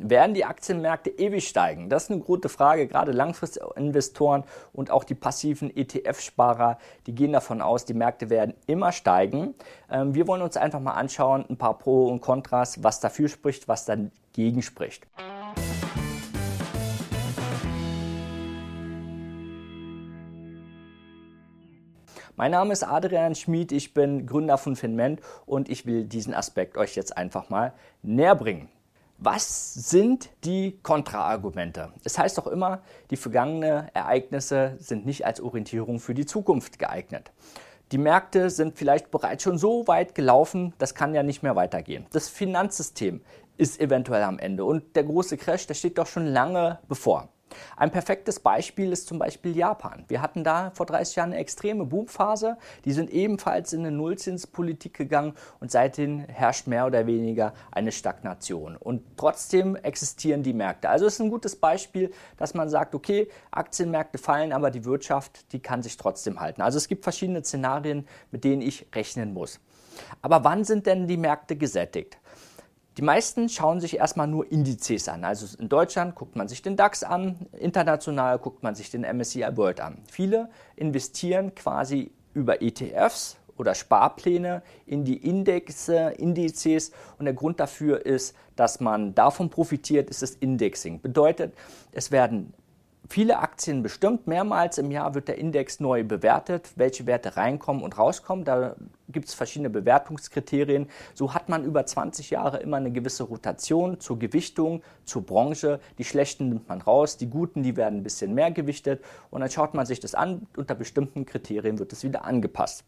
Werden die Aktienmärkte ewig steigen? Das ist eine gute Frage. Gerade Langfristinvestoren und auch die passiven ETF-Sparer, die gehen davon aus, die Märkte werden immer steigen. Ähm, wir wollen uns einfach mal anschauen, ein paar Pro und Kontras, was dafür spricht, was dagegen spricht. Mein Name ist Adrian Schmid, ich bin Gründer von Finment und ich will diesen Aspekt euch jetzt einfach mal näher bringen. Was sind die Kontraargumente? Es heißt doch immer, die vergangenen Ereignisse sind nicht als Orientierung für die Zukunft geeignet. Die Märkte sind vielleicht bereits schon so weit gelaufen, das kann ja nicht mehr weitergehen. Das Finanzsystem ist eventuell am Ende und der große Crash, der steht doch schon lange bevor. Ein perfektes Beispiel ist zum Beispiel Japan. Wir hatten da vor 30 Jahren eine extreme Boomphase. Die sind ebenfalls in eine Nullzinspolitik gegangen und seitdem herrscht mehr oder weniger eine Stagnation. Und trotzdem existieren die Märkte. Also es ist ein gutes Beispiel, dass man sagt, okay, Aktienmärkte fallen, aber die Wirtschaft, die kann sich trotzdem halten. Also es gibt verschiedene Szenarien, mit denen ich rechnen muss. Aber wann sind denn die Märkte gesättigt? Die meisten schauen sich erstmal nur Indizes an. Also in Deutschland guckt man sich den DAX an, international guckt man sich den MSCI World an. Viele investieren quasi über ETFs oder Sparpläne in die Indexe, Indizes und der Grund dafür ist, dass man davon profitiert, ist das Indexing. Bedeutet, es werden viele Aktien bestimmt. Mehrmals im Jahr wird der Index neu bewertet, welche Werte reinkommen und rauskommen. Da gibt es verschiedene Bewertungskriterien. So hat man über 20 Jahre immer eine gewisse Rotation zur Gewichtung, zur Branche. Die schlechten nimmt man raus, die guten, die werden ein bisschen mehr gewichtet und dann schaut man sich das an. Unter bestimmten Kriterien wird es wieder angepasst.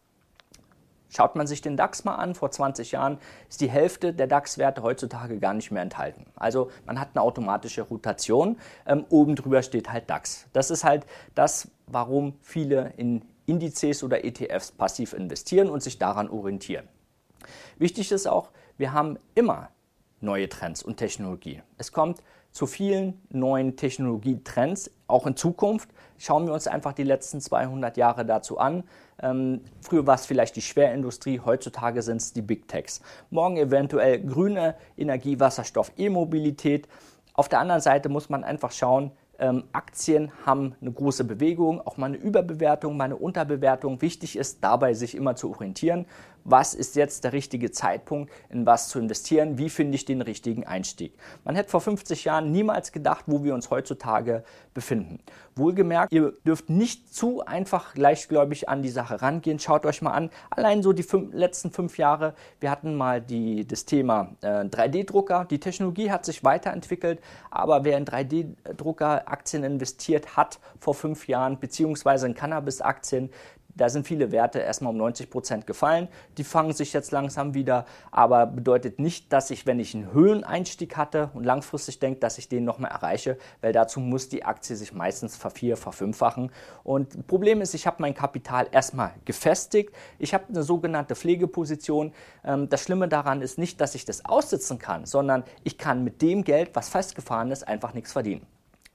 Schaut man sich den DAX mal an, vor 20 Jahren ist die Hälfte der DAX-Werte heutzutage gar nicht mehr enthalten. Also man hat eine automatische Rotation, ähm, oben drüber steht halt DAX. Das ist halt das, warum viele in Indizes oder ETFs passiv investieren und sich daran orientieren. Wichtig ist auch, wir haben immer neue Trends und Technologie. Es kommt zu vielen neuen Technologietrends, auch in Zukunft. Schauen wir uns einfach die letzten 200 Jahre dazu an. Ähm, früher war es vielleicht die Schwerindustrie, heutzutage sind es die Big Techs. Morgen eventuell grüne Energie, Wasserstoff, E-Mobilität. Auf der anderen Seite muss man einfach schauen, ähm, Aktien haben eine große Bewegung, auch mal eine Überbewertung, mal eine Unterbewertung. Wichtig ist dabei, sich immer zu orientieren. Was ist jetzt der richtige Zeitpunkt, in was zu investieren? Wie finde ich den richtigen Einstieg? Man hätte vor 50 Jahren niemals gedacht, wo wir uns heutzutage befinden. Wohlgemerkt, ihr dürft nicht zu einfach leichtgläubig an die Sache rangehen. Schaut euch mal an, allein so die fünf, letzten fünf Jahre, wir hatten mal die, das Thema äh, 3D-Drucker. Die Technologie hat sich weiterentwickelt, aber wer in 3D-Drucker Aktien investiert hat vor fünf Jahren, beziehungsweise in Cannabis-Aktien, da sind viele Werte erstmal um 90 Prozent gefallen. Die fangen sich jetzt langsam wieder, aber bedeutet nicht, dass ich, wenn ich einen Höheneinstieg hatte und langfristig denke, dass ich den nochmal erreiche, weil dazu muss die Aktie sich meistens vervier, verfünffachen. Und Problem ist, ich habe mein Kapital erstmal gefestigt. Ich habe eine sogenannte Pflegeposition. Ähm, das Schlimme daran ist nicht, dass ich das aussitzen kann, sondern ich kann mit dem Geld, was festgefahren ist, einfach nichts verdienen.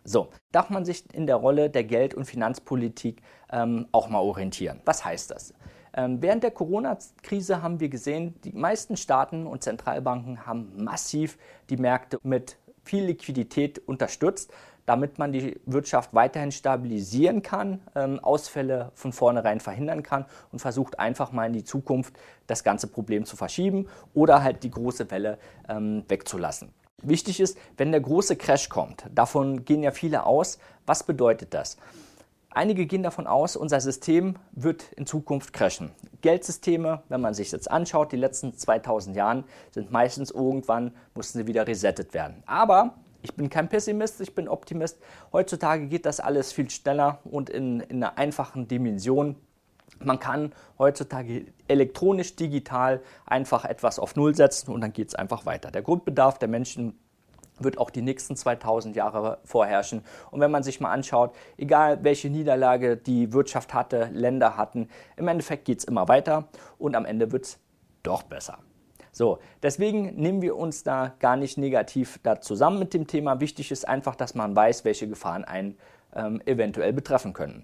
So, darf man sich in der Rolle der Geld- und Finanzpolitik ähm, auch mal orientieren. Was heißt das? Ähm, während der Corona-Krise haben wir gesehen, die meisten Staaten und Zentralbanken haben massiv die Märkte mit viel Liquidität unterstützt, damit man die Wirtschaft weiterhin stabilisieren kann, ähm, Ausfälle von vornherein verhindern kann und versucht einfach mal in die Zukunft das ganze Problem zu verschieben oder halt die große Welle ähm, wegzulassen. Wichtig ist, wenn der große Crash kommt, davon gehen ja viele aus, was bedeutet das? Einige gehen davon aus, unser System wird in Zukunft crashen. Geldsysteme, wenn man sich jetzt anschaut, die letzten 2000 Jahren sind meistens irgendwann, mussten sie wieder resettet werden. Aber ich bin kein Pessimist, ich bin Optimist. Heutzutage geht das alles viel schneller und in, in einer einfachen Dimension. Man kann heutzutage elektronisch, digital einfach etwas auf Null setzen und dann geht es einfach weiter. Der Grundbedarf der Menschen wird auch die nächsten 2000 Jahre vorherrschen. Und wenn man sich mal anschaut, egal welche Niederlage die Wirtschaft hatte, Länder hatten, im Endeffekt geht es immer weiter und am Ende wird es doch besser. So, deswegen nehmen wir uns da gar nicht negativ da zusammen mit dem Thema. Wichtig ist einfach, dass man weiß, welche Gefahren einen ähm, eventuell betreffen können.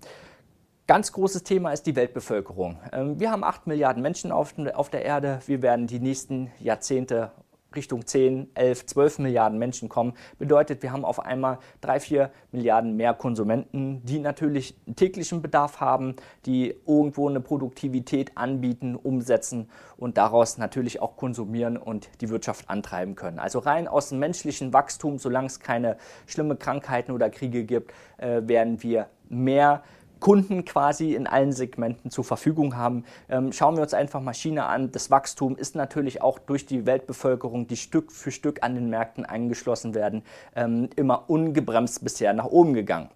Ganz großes Thema ist die Weltbevölkerung. Ähm, wir haben 8 Milliarden Menschen auf der Erde. Wir werden die nächsten Jahrzehnte Richtung 10, 11, 12 Milliarden Menschen kommen, bedeutet, wir haben auf einmal 3, 4 Milliarden mehr Konsumenten, die natürlich einen täglichen Bedarf haben, die irgendwo eine Produktivität anbieten, umsetzen und daraus natürlich auch konsumieren und die Wirtschaft antreiben können. Also rein aus dem menschlichen Wachstum, solange es keine schlimme Krankheiten oder Kriege gibt, äh, werden wir mehr Kunden quasi in allen Segmenten zur Verfügung haben. Ähm, schauen wir uns einfach mal China an. Das Wachstum ist natürlich auch durch die Weltbevölkerung, die Stück für Stück an den Märkten eingeschlossen werden, ähm, immer ungebremst bisher nach oben gegangen.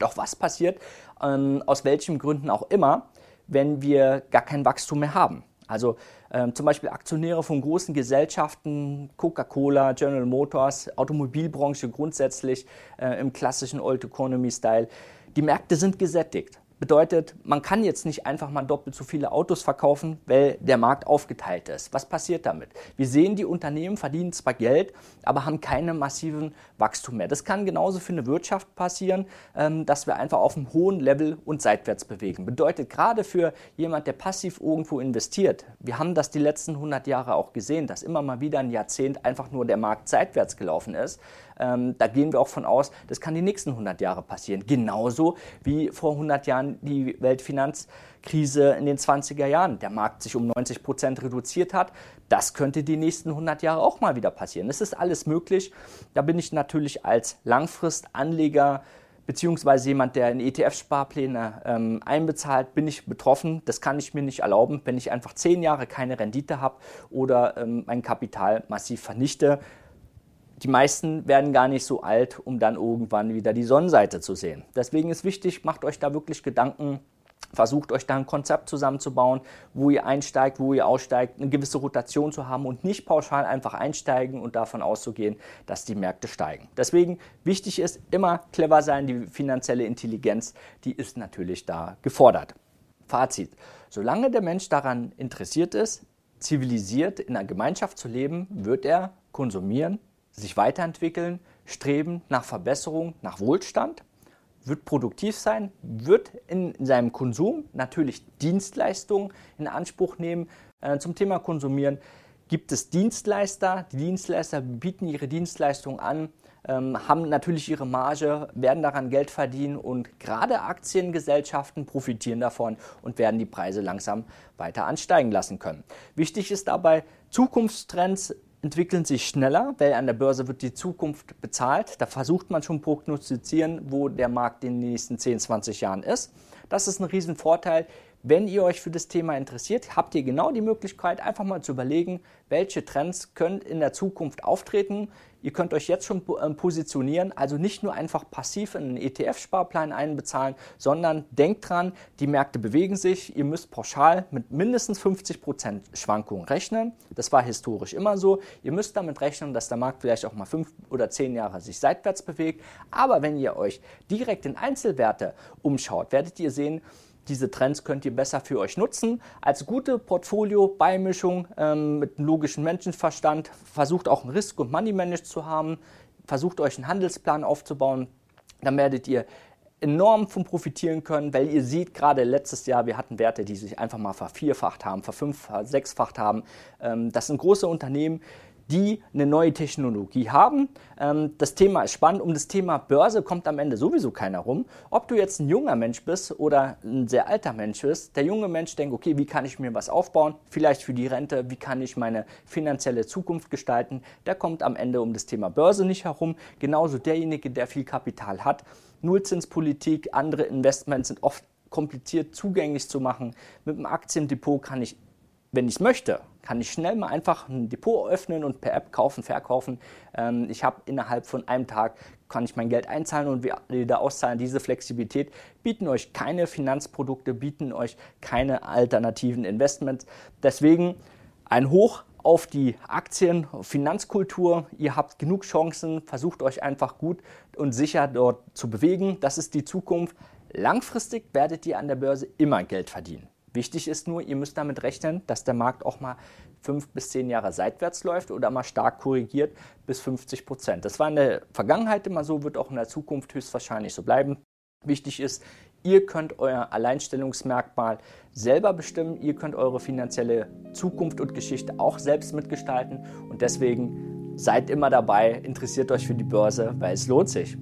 Doch was passiert, ähm, aus welchen Gründen auch immer, wenn wir gar kein Wachstum mehr haben? Also ähm, zum Beispiel Aktionäre von großen Gesellschaften, Coca-Cola, General Motors, Automobilbranche grundsätzlich äh, im klassischen Old Economy Style die Märkte sind gesättigt. Bedeutet, man kann jetzt nicht einfach mal doppelt so viele Autos verkaufen, weil der Markt aufgeteilt ist. Was passiert damit? Wir sehen, die Unternehmen verdienen zwar Geld, aber haben keine massiven Wachstum mehr. Das kann genauso für eine Wirtschaft passieren, ähm, dass wir einfach auf einem hohen Level und seitwärts bewegen. Bedeutet gerade für jemand, der passiv irgendwo investiert, wir haben das die letzten 100 Jahre auch gesehen, dass immer mal wieder ein Jahrzehnt einfach nur der Markt seitwärts gelaufen ist. Ähm, da gehen wir auch von aus, das kann die nächsten 100 Jahre passieren. Genauso wie vor 100 Jahren die Weltfinanzkrise in den 20er Jahren. Der Markt sich um 90 Prozent reduziert hat. Das könnte die nächsten 100 Jahre auch mal wieder passieren. Das ist alles möglich. Da bin ich natürlich als Langfristanleger beziehungsweise jemand, der in ETF-Sparpläne ähm, einbezahlt, bin ich betroffen. Das kann ich mir nicht erlauben, wenn ich einfach zehn Jahre keine Rendite habe oder ähm, mein Kapital massiv vernichte die meisten werden gar nicht so alt, um dann irgendwann wieder die Sonnenseite zu sehen. Deswegen ist wichtig, macht euch da wirklich Gedanken, versucht euch da ein Konzept zusammenzubauen, wo ihr einsteigt, wo ihr aussteigt, eine gewisse Rotation zu haben und nicht pauschal einfach einsteigen und davon auszugehen, dass die Märkte steigen. Deswegen wichtig ist immer clever sein, die finanzielle Intelligenz, die ist natürlich da gefordert. Fazit. Solange der Mensch daran interessiert ist, zivilisiert in einer Gemeinschaft zu leben, wird er konsumieren, sich weiterentwickeln, streben nach Verbesserung, nach Wohlstand, wird produktiv sein, wird in seinem Konsum natürlich Dienstleistungen in Anspruch nehmen. Äh, zum Thema Konsumieren gibt es Dienstleister. Die Dienstleister bieten ihre Dienstleistungen an, ähm, haben natürlich ihre Marge, werden daran Geld verdienen und gerade Aktiengesellschaften profitieren davon und werden die Preise langsam weiter ansteigen lassen können. Wichtig ist dabei, Zukunftstrends entwickeln sich schneller, weil an der Börse wird die Zukunft bezahlt. Da versucht man schon prognostizieren, wo der Markt in den nächsten 10, 20 Jahren ist. Das ist ein Riesenvorteil. Wenn ihr euch für das Thema interessiert, habt ihr genau die Möglichkeit, einfach mal zu überlegen, welche Trends können in der Zukunft auftreten. Ihr könnt euch jetzt schon ähm, positionieren, also nicht nur einfach passiv in einen ETF-Sparplan einbezahlen, sondern denkt dran, die Märkte bewegen sich. Ihr müsst pauschal mit mindestens 50% Schwankungen rechnen. Das war historisch immer so. Ihr müsst damit rechnen, dass der Markt vielleicht auch mal fünf oder zehn Jahre sich seitwärts bewegt. Aber wenn ihr euch direkt in Einzelwerte umschaut, werdet ihr sehen, diese Trends könnt ihr besser für euch nutzen. Als gute Portfolio-Beimischung ähm, mit einem logischen Menschenverstand versucht auch ein Risk- und Money-Manage zu haben. Versucht euch einen Handelsplan aufzubauen. Dann werdet ihr enorm von profitieren können, weil ihr seht gerade letztes Jahr, wir hatten Werte, die sich einfach mal vervierfacht haben, verfünffacht, sechsfacht haben. Ähm, das sind große Unternehmen, die eine neue Technologie haben. Ähm, das Thema ist spannend. Um das Thema Börse kommt am Ende sowieso keiner rum. Ob du jetzt ein junger Mensch bist oder ein sehr alter Mensch bist, der junge Mensch denkt, okay, wie kann ich mir was aufbauen? Vielleicht für die Rente, wie kann ich meine finanzielle Zukunft gestalten? Der kommt am Ende um das Thema Börse nicht herum. Genauso derjenige, der viel Kapital hat. Nullzinspolitik, andere Investments sind oft kompliziert zugänglich zu machen. Mit einem Aktiendepot kann ich wenn ich möchte, kann ich schnell mal einfach ein Depot öffnen und per App kaufen, verkaufen. Ähm, ich habe innerhalb von einem Tag kann ich mein Geld einzahlen und wieder auszahlen. Diese Flexibilität bieten euch keine Finanzprodukte, bieten euch keine alternativen Investments. Deswegen ein Hoch auf die Aktien, Finanzkultur. Ihr habt genug Chancen, versucht euch einfach gut und sicher dort zu bewegen. Das ist die Zukunft. Langfristig werdet ihr an der Börse immer Geld verdienen. Wichtig ist nur, ihr müsst damit rechnen, dass der Markt auch mal fünf bis zehn Jahre seitwärts läuft oder mal stark korrigiert bis 50 Prozent. Das war in der Vergangenheit immer so, wird auch in der Zukunft höchstwahrscheinlich so bleiben. Wichtig ist, Ihr könnt euer Alleinstellungsmerkmal selber bestimmen. Ihr könnt eure finanzielle Zukunft und Geschichte auch selbst mitgestalten. Und deswegen seid immer dabei, interessiert euch für die Börse, weil es lohnt sich.